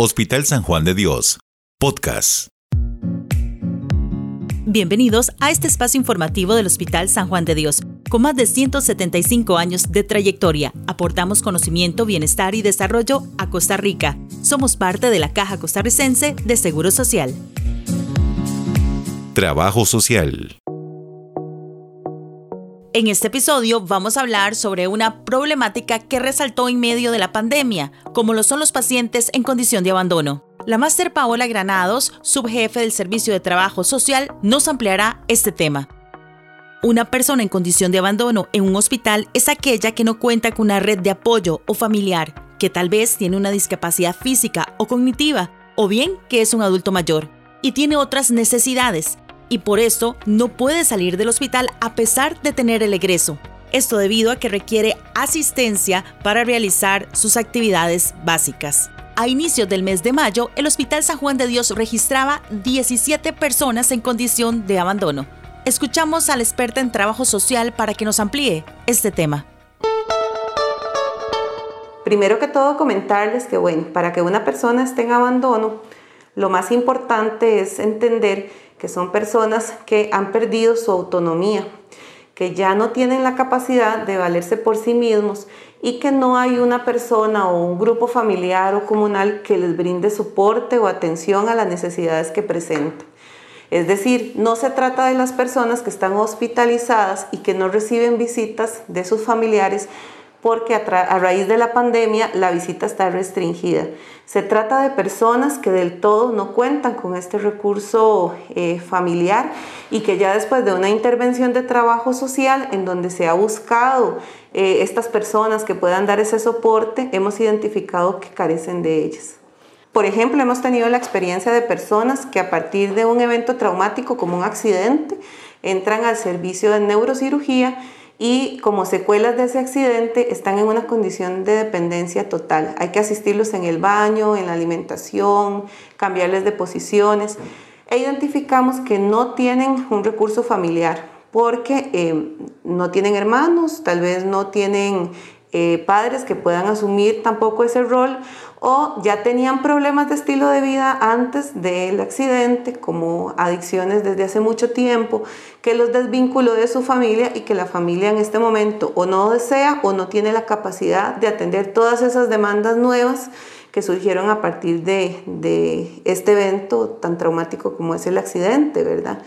Hospital San Juan de Dios, podcast. Bienvenidos a este espacio informativo del Hospital San Juan de Dios. Con más de 175 años de trayectoria, aportamos conocimiento, bienestar y desarrollo a Costa Rica. Somos parte de la Caja Costarricense de Seguro Social. Trabajo social. En este episodio vamos a hablar sobre una problemática que resaltó en medio de la pandemia, como lo son los pacientes en condición de abandono. La máster Paola Granados, subjefe del Servicio de Trabajo Social, nos ampliará este tema. Una persona en condición de abandono en un hospital es aquella que no cuenta con una red de apoyo o familiar, que tal vez tiene una discapacidad física o cognitiva, o bien que es un adulto mayor y tiene otras necesidades, y por eso no puede salir del hospital a pesar de tener el egreso. Esto debido a que requiere asistencia para realizar sus actividades básicas. A inicios del mes de mayo, el Hospital San Juan de Dios registraba 17 personas en condición de abandono. Escuchamos a la experta en trabajo social para que nos amplíe este tema. Primero que todo comentarles que bueno, para que una persona esté en abandono, lo más importante es entender que son personas que han perdido su autonomía, que ya no tienen la capacidad de valerse por sí mismos y que no hay una persona o un grupo familiar o comunal que les brinde soporte o atención a las necesidades que presentan. Es decir, no se trata de las personas que están hospitalizadas y que no reciben visitas de sus familiares, porque a, raíz de la pandemia la visita está restringida. Se trata de personas que del todo no cuentan con este recurso eh, familiar y que ya después de una intervención de trabajo social en donde se ha buscado eh, estas personas que puedan dar ese soporte, hemos identificado que carecen de ellas. Por ejemplo, hemos tenido la experiencia de personas que a partir de un evento traumático como un accidente entran al servicio de neurocirugía y como secuelas de ese accidente están en una condición de dependencia total. Hay que asistirlos en el baño, en la alimentación, cambiarles de posiciones. E identificamos que no tienen un recurso familiar porque eh, no tienen hermanos, tal vez no tienen eh, padres que puedan asumir tampoco ese rol o ya tenían problemas de estilo de vida antes del accidente, como adicciones desde hace mucho tiempo, que los desvinculó de su familia y que la familia en este momento o no desea o no tiene la capacidad de atender todas esas demandas nuevas que surgieron a partir de, de este evento tan traumático como es el accidente, ¿verdad?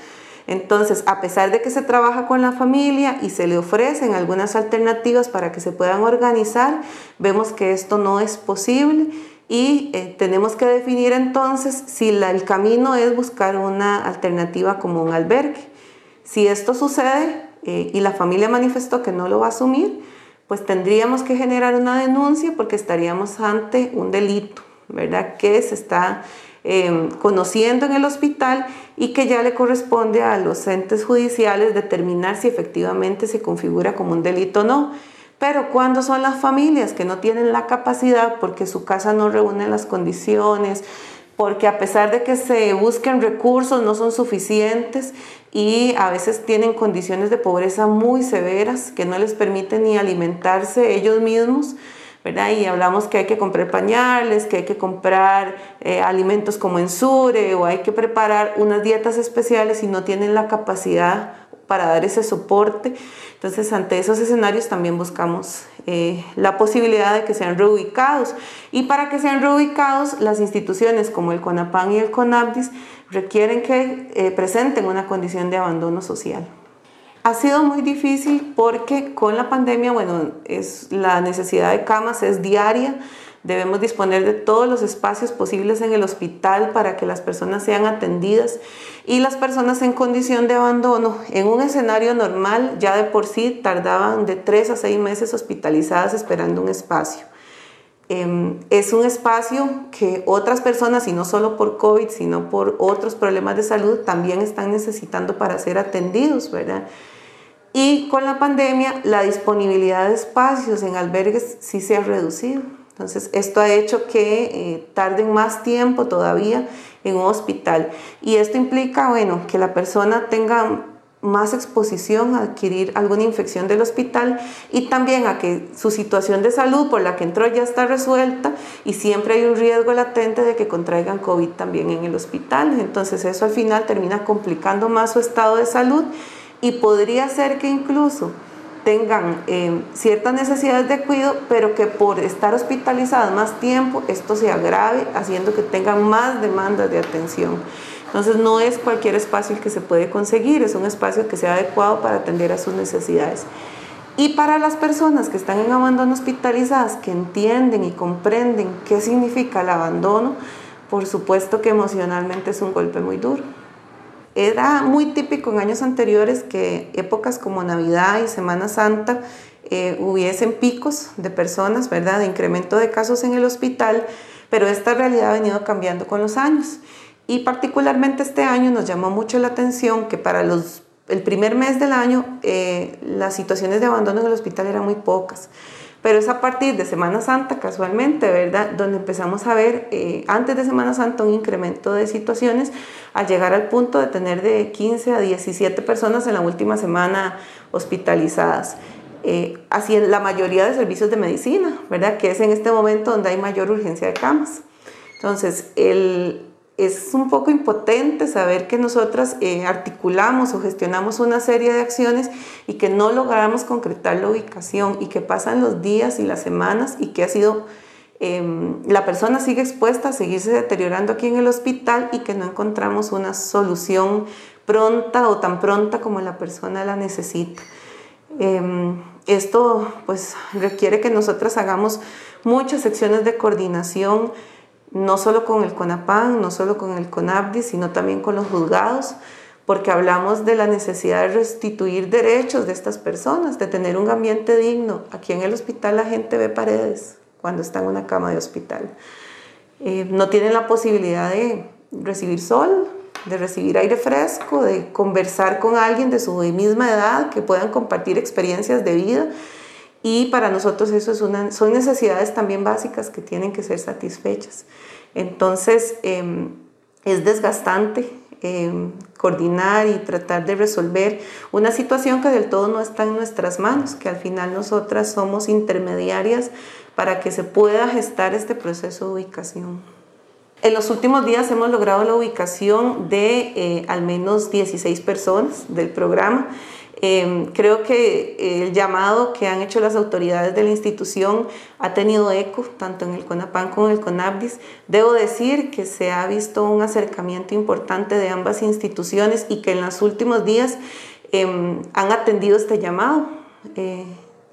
Entonces, a pesar de que se trabaja con la familia y se le ofrecen algunas alternativas para que se puedan organizar, vemos que esto no es posible y eh, tenemos que definir entonces si el camino es buscar una alternativa como un albergue. Si esto sucede eh, y la familia manifestó que no lo va a asumir, pues tendríamos que generar una denuncia porque estaríamos ante un delito, ¿verdad? Que se está Em, conociendo en el hospital y que ya le corresponde a los entes judiciales determinar si efectivamente se configura como un delito o no. Pero cuando son las familias que no tienen la capacidad porque su casa no reúne las condiciones, porque a pesar de que se busquen recursos no son suficientes y a veces tienen condiciones de pobreza muy severas que no les permiten ni alimentarse ellos mismos, Y hablamos que hay que comprar pañales, que hay que comprar eh, alimentos como ensure o hay que preparar unas dietas especiales y no tienen la capacidad para dar ese soporte. Entonces, ante esos escenarios también buscamos eh, la posibilidad de que sean reubicados. Y para que sean reubicados, las instituciones como el CONAPAN y el CONAPDIS requieren que eh, presenten una condición de abandono social. Ha sido muy difícil porque con la pandemia, bueno, es, la necesidad de camas es diaria. Debemos disponer de todos los espacios posibles en el hospital para que las personas sean atendidas y las personas en condición de abandono en un escenario normal ya de por sí tardaban de tres a seis meses hospitalizadas esperando un espacio. Em, es un espacio que otras personas, y no solo por COVID, sino por otros problemas de salud, también están necesitando para ser atendidos, ¿verdad? Y con la pandemia, la disponibilidad de espacios en albergues sí se ha reducido. Entonces, esto ha hecho que eh, tarden más tiempo todavía en un hospital. Y esto implica, bueno, que la persona tenga más exposición a adquirir alguna infección del hospital y también a que su situación de salud por la que entró ya está resuelta y siempre hay un riesgo latente de que contraigan COVID también en el hospital. Entonces eso al final termina complicando más su estado de salud y podría ser que incluso tengan eh, ciertas necesidades de cuidado, pero que por estar hospitalizadas más tiempo esto se agrave, haciendo que tengan más demandas de atención. Entonces no es cualquier espacio el que se puede conseguir, es un espacio que sea adecuado para atender a sus necesidades. Y para las personas que están en abandono hospitalizadas, que entienden y comprenden qué significa el abandono, por supuesto que emocionalmente es un golpe muy duro. Era muy típico en años anteriores que épocas como Navidad y Semana Santa eh, hubiesen picos de personas, ¿verdad?, de incremento de casos en el hospital, pero esta realidad ha venido cambiando con los años. Y particularmente este año nos llamó mucho la atención que para los, el primer mes del año eh, las situaciones de abandono en el hospital eran muy pocas. Pero es a partir de Semana Santa, casualmente, ¿verdad? Donde empezamos a ver, eh, antes de Semana Santa, un incremento de situaciones al llegar al punto de tener de 15 a 17 personas en la última semana hospitalizadas. Eh, así en la mayoría de servicios de medicina, ¿verdad? Que es en este momento donde hay mayor urgencia de camas. Entonces, el, es un poco impotente saber que nosotras eh, articulamos o gestionamos una serie de acciones y que no logramos concretar la ubicación y que pasan los días y las semanas y que ha sido em, la persona sigue expuesta a seguirse deteriorando aquí en el hospital y que no encontramos una solución pronta o tan pronta como la persona la necesita. Em, esto pues requiere que nosotras hagamos muchas secciones de coordinación no solo con el CONAPAN, no solo con el CONABDI, sino también con los juzgados, porque hablamos de la necesidad de restituir derechos de estas personas, de tener un ambiente digno. Aquí en el hospital la gente ve paredes cuando está en una cama de hospital. Eh, no tienen la posibilidad de recibir sol, de recibir aire fresco, de conversar con alguien de su misma edad, que puedan compartir experiencias de vida. Y para nosotros eso es una, son necesidades también básicas que tienen que ser satisfechas. Entonces, em, es desgastante em, coordinar y tratar de resolver una situación que del todo no está en nuestras manos, que al final nosotras somos intermediarias para que se pueda gestar este proceso de ubicación. En los últimos días hemos logrado la ubicación de eh, al menos 16 personas del programa Em, creo que el llamado que han hecho las autoridades de la institución ha tenido eco tanto en el CONAPAN como en el CONABDIS. Debo decir que se ha visto un acercamiento importante de ambas instituciones y que en los últimos días em, han atendido este llamado, eh,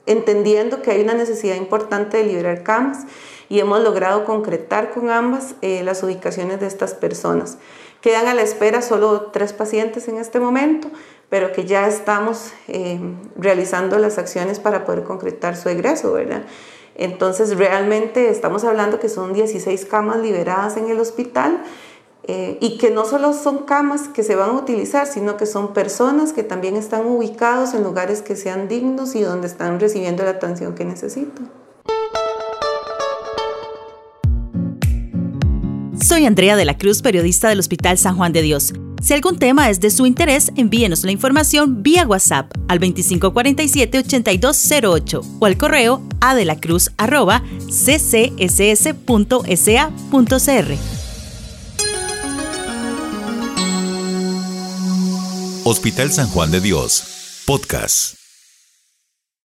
entendiendo que hay una necesidad importante de liberar camas y hemos logrado concretar con ambas eh, las ubicaciones de estas personas. Quedan a la espera solo tres pacientes en este momento, pero que ya estamos eh, realizando las acciones para poder concretar su egreso, ¿verdad? Entonces, realmente estamos hablando que son 16 camas liberadas en el hospital eh, y que no solo son camas que se van a utilizar, sino que son personas que también están ubicados en lugares que sean dignos y donde están recibiendo la atención que necesitan. Soy Andrea de la Cruz, periodista del Hospital San Juan de Dios. Si algún tema es de su interés, envíenos la información vía WhatsApp al 2547-8208 o al correo adelacruz.ccss.sa.cr. Hospital San Juan de Dios, podcast.